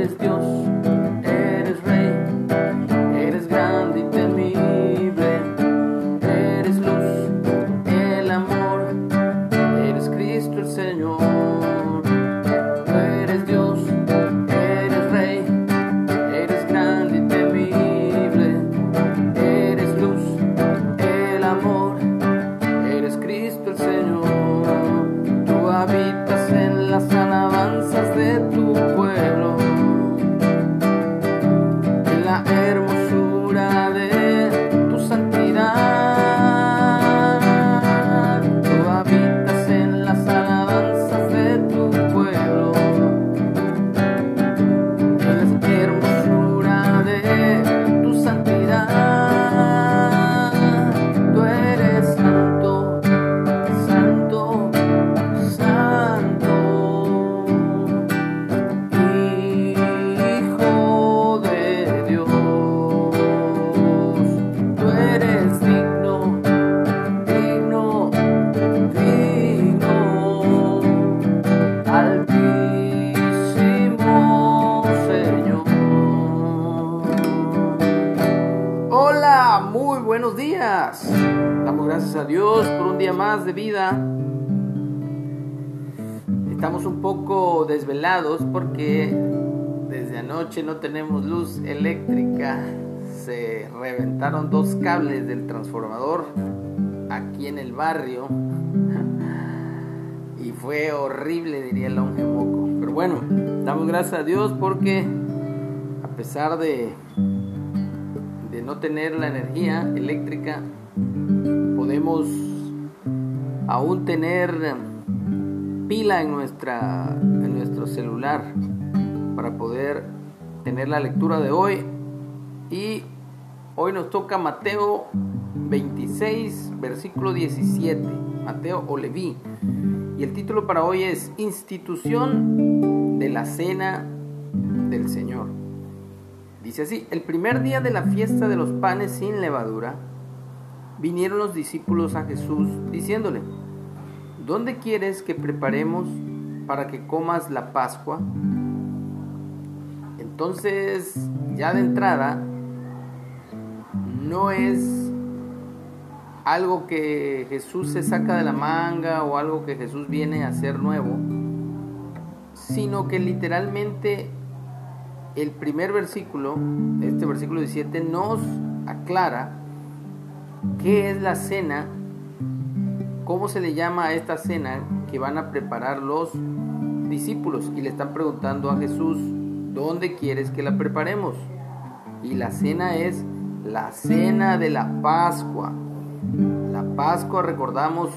eres Dios, un día más de vida. Estamos un poco desvelados porque desde anoche no tenemos luz eléctrica. Se reventaron dos cables del transformador aquí en el barrio. Y fue horrible, diría el longe moco. Pero bueno, damos gracias a Dios porque a pesar de, de no tener la energía eléctrica, podemos aún tener pila en, nuestra, en nuestro celular para poder tener la lectura de hoy. Y hoy nos toca Mateo 26, versículo 17. Mateo o Leví. Y el título para hoy es Institución de la Cena del Señor. Dice así, el primer día de la fiesta de los panes sin levadura, vinieron los discípulos a Jesús diciéndole, ¿dónde quieres que preparemos para que comas la Pascua? Entonces, ya de entrada, no es algo que Jesús se saca de la manga o algo que Jesús viene a hacer nuevo, sino que literalmente el primer versículo, este versículo 17, nos aclara qué es la cena, cómo se le llama a esta cena que van a preparar los discípulos y le están preguntando a Jesús, ¿dónde quieres que la preparemos? Y la cena es la cena de la Pascua. La Pascua, recordamos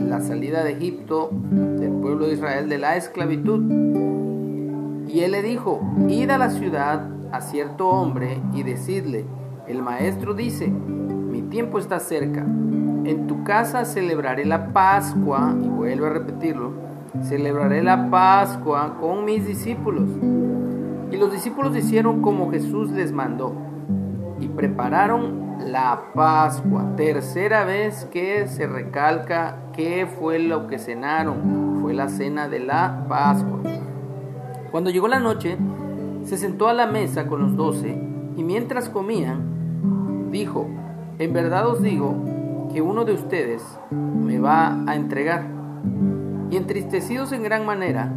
la salida de Egipto del pueblo de Israel de la esclavitud. Y él le dijo, id a la ciudad a cierto hombre y decidle, el maestro dice, mi tiempo está cerca, en tu casa celebraré la Pascua, y vuelvo a repetirlo, celebraré la Pascua con mis discípulos. Y los discípulos hicieron como Jesús les mandó y prepararon la Pascua. Tercera vez que se recalca qué fue lo que cenaron. Fue la cena de la Pascua. Cuando llegó la noche, se sentó a la mesa con los doce y mientras comían, dijo, en verdad os digo que uno de ustedes me va a entregar. Y entristecidos en gran manera,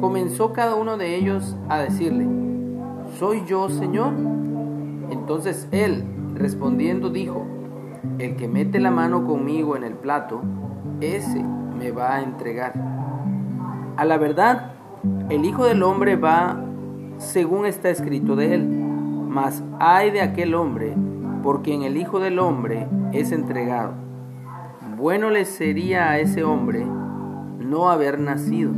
comenzó cada uno de ellos a decirle, ¿soy yo, Señor? Entonces él, respondiendo, dijo, el que mete la mano conmigo en el plato, ese me va a entregar. A la verdad, el Hijo del Hombre va según está escrito de él, mas hay de aquel hombre por quien el Hijo del Hombre es entregado. Bueno le sería a ese hombre no haber nacido.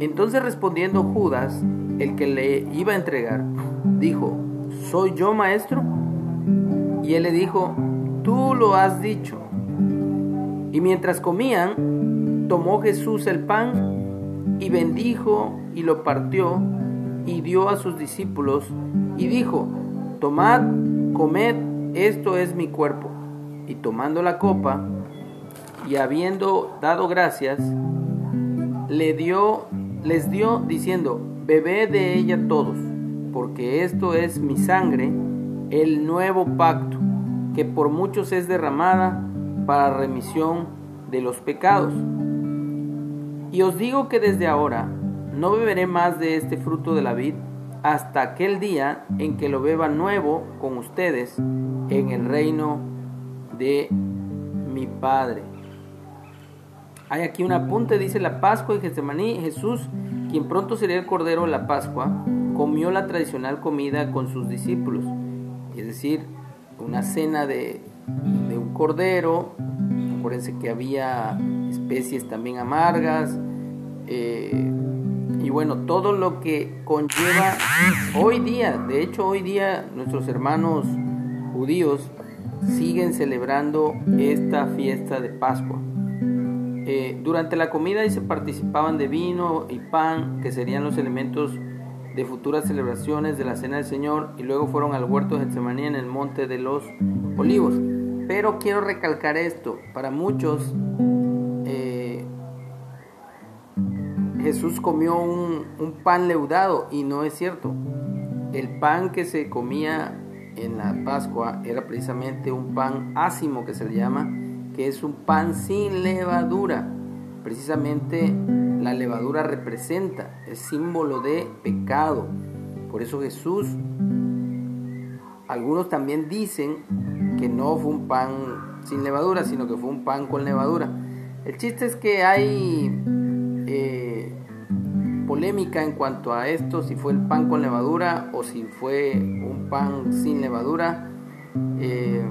Entonces respondiendo Judas, el que le iba a entregar, dijo, ¿soy yo maestro? Y él le dijo, tú lo has dicho. Y mientras comían, tomó Jesús el pan y bendijo y lo partió y dio a sus discípulos y dijo, tomad, comed, esto es mi cuerpo. Y tomando la copa y habiendo dado gracias, le dio les dio diciendo, bebed de ella todos, porque esto es mi sangre, el nuevo pacto, que por muchos es derramada para remisión de los pecados. Y os digo que desde ahora no beberé más de este fruto de la vid hasta aquel día en que lo beba nuevo con ustedes en el reino de mi Padre. Hay aquí un apunte, dice la Pascua de Getsemaní. Jesús, quien pronto sería el Cordero de la Pascua, comió la tradicional comida con sus discípulos. Es decir, una cena de, un cordero. Acuérdense que había especies también amargas. Eh, y bueno, todo lo que conlleva hoy día. De hecho, hoy día nuestros hermanos judíos siguen celebrando esta fiesta de Pascua. Eh, durante la comida y se participaban de vino y pan, que serían los elementos de futuras celebraciones de la Cena del Señor, y luego fueron al huerto de Getsemaní en el monte de los olivos. Pero quiero recalcar esto, para muchos Jesús comió un, pan leudado y no es cierto. El pan que se comía en la Pascua era precisamente un pan ácimo que se le llama, que es un pan sin levadura. Precisamente la levadura representa, es símbolo de pecado. Por eso Jesús, algunos también dicen que no fue un pan sin levadura, sino que fue un pan con levadura. El chiste es que hay eh, polémica en cuanto a esto, si fue el pan con levadura o si fue un pan sin levadura. Eh,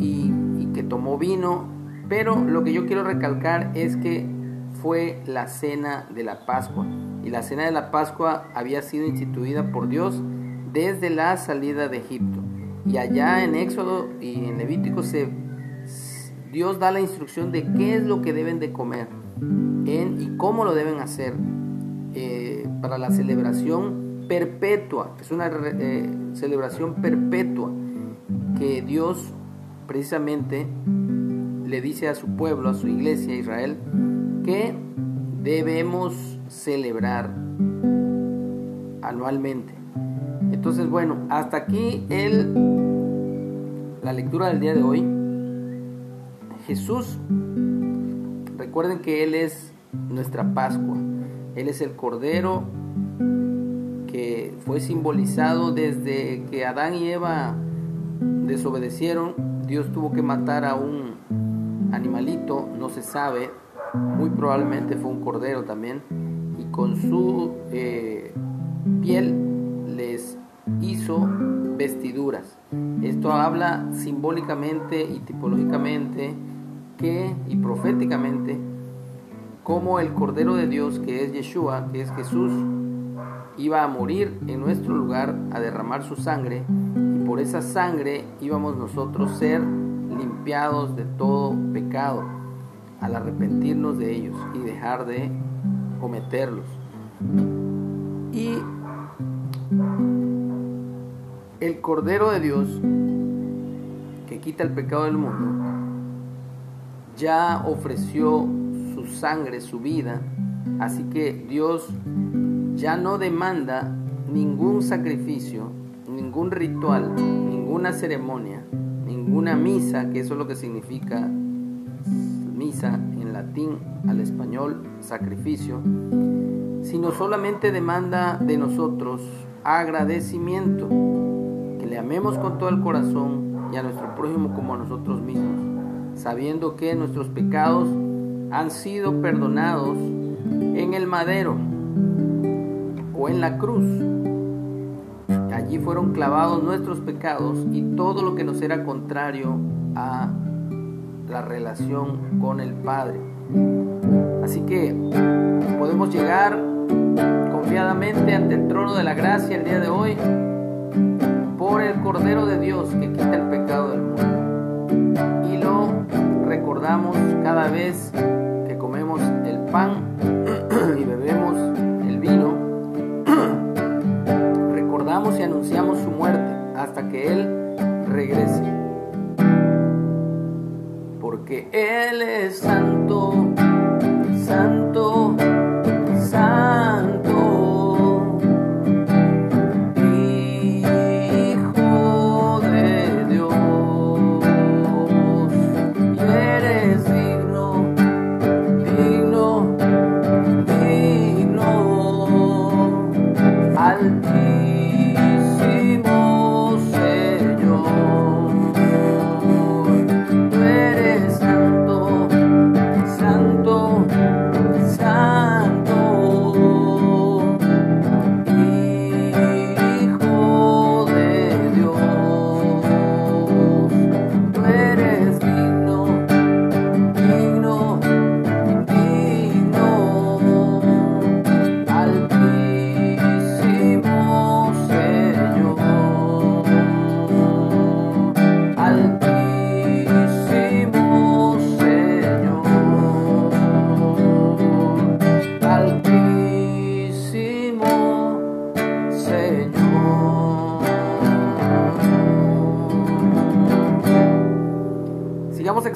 y que tomó vino, pero lo que yo quiero recalcar es que fue la cena de la Pascua. Y la cena de la Pascua había sido instituida por Dios desde la salida de Egipto. Y allá en Éxodo y en Levítico se, Dios da la instrucción de qué es lo que deben de comer en, y cómo lo deben hacer eh, para la celebración perpetua. Es una eh, celebración perpetua que Dios precisamente le dice a su pueblo, a su iglesia, Israel, que debemos celebrar anualmente. Entonces, bueno, hasta aquí el, la lectura del día de hoy. Jesús, recuerden que Él es nuestra Pascua. Él es el Cordero que fue simbolizado desde que Adán y Eva desobedecieron Dios tuvo que matar a un animalito, no se sabe, muy probablemente fue un cordero también, y con su eh, piel les hizo vestiduras. Esto habla simbólicamente y tipológicamente que, y proféticamente, como el Cordero de Dios, que es Yeshua, que es Jesús, iba a morir en nuestro lugar, a derramar su sangre, por esa sangre íbamos nosotros ser limpiados de todo pecado al arrepentirnos de ellos y dejar de cometerlos. Y el Cordero de Dios que quita el pecado del mundo ya ofreció su sangre, su vida, así que Dios ya no demanda ningún sacrificio ningún ritual, ninguna ceremonia, ninguna misa, que eso es lo que significa misa en latín al español, sacrificio, sino solamente demanda de nosotros agradecimiento, que le amemos con todo el corazón y a nuestro prójimo como a nosotros mismos, sabiendo que nuestros pecados han sido perdonados en el madero o en la cruz Allí fueron clavados nuestros pecados y todo lo que nos era contrario a la relación con el Padre. Así que podemos llegar confiadamente ante el trono de la gracia el día de hoy por el Cordero de Dios que quita el pecado del mundo. Recordamos cada vez que comemos el pan y bebemos y anunciamos su muerte hasta que Él regrese. Porque Él es santo,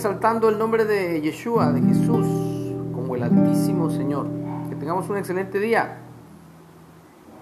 exaltando el nombre de Yeshua, de Jesús, como el Altísimo Señor. Que tengamos un excelente día.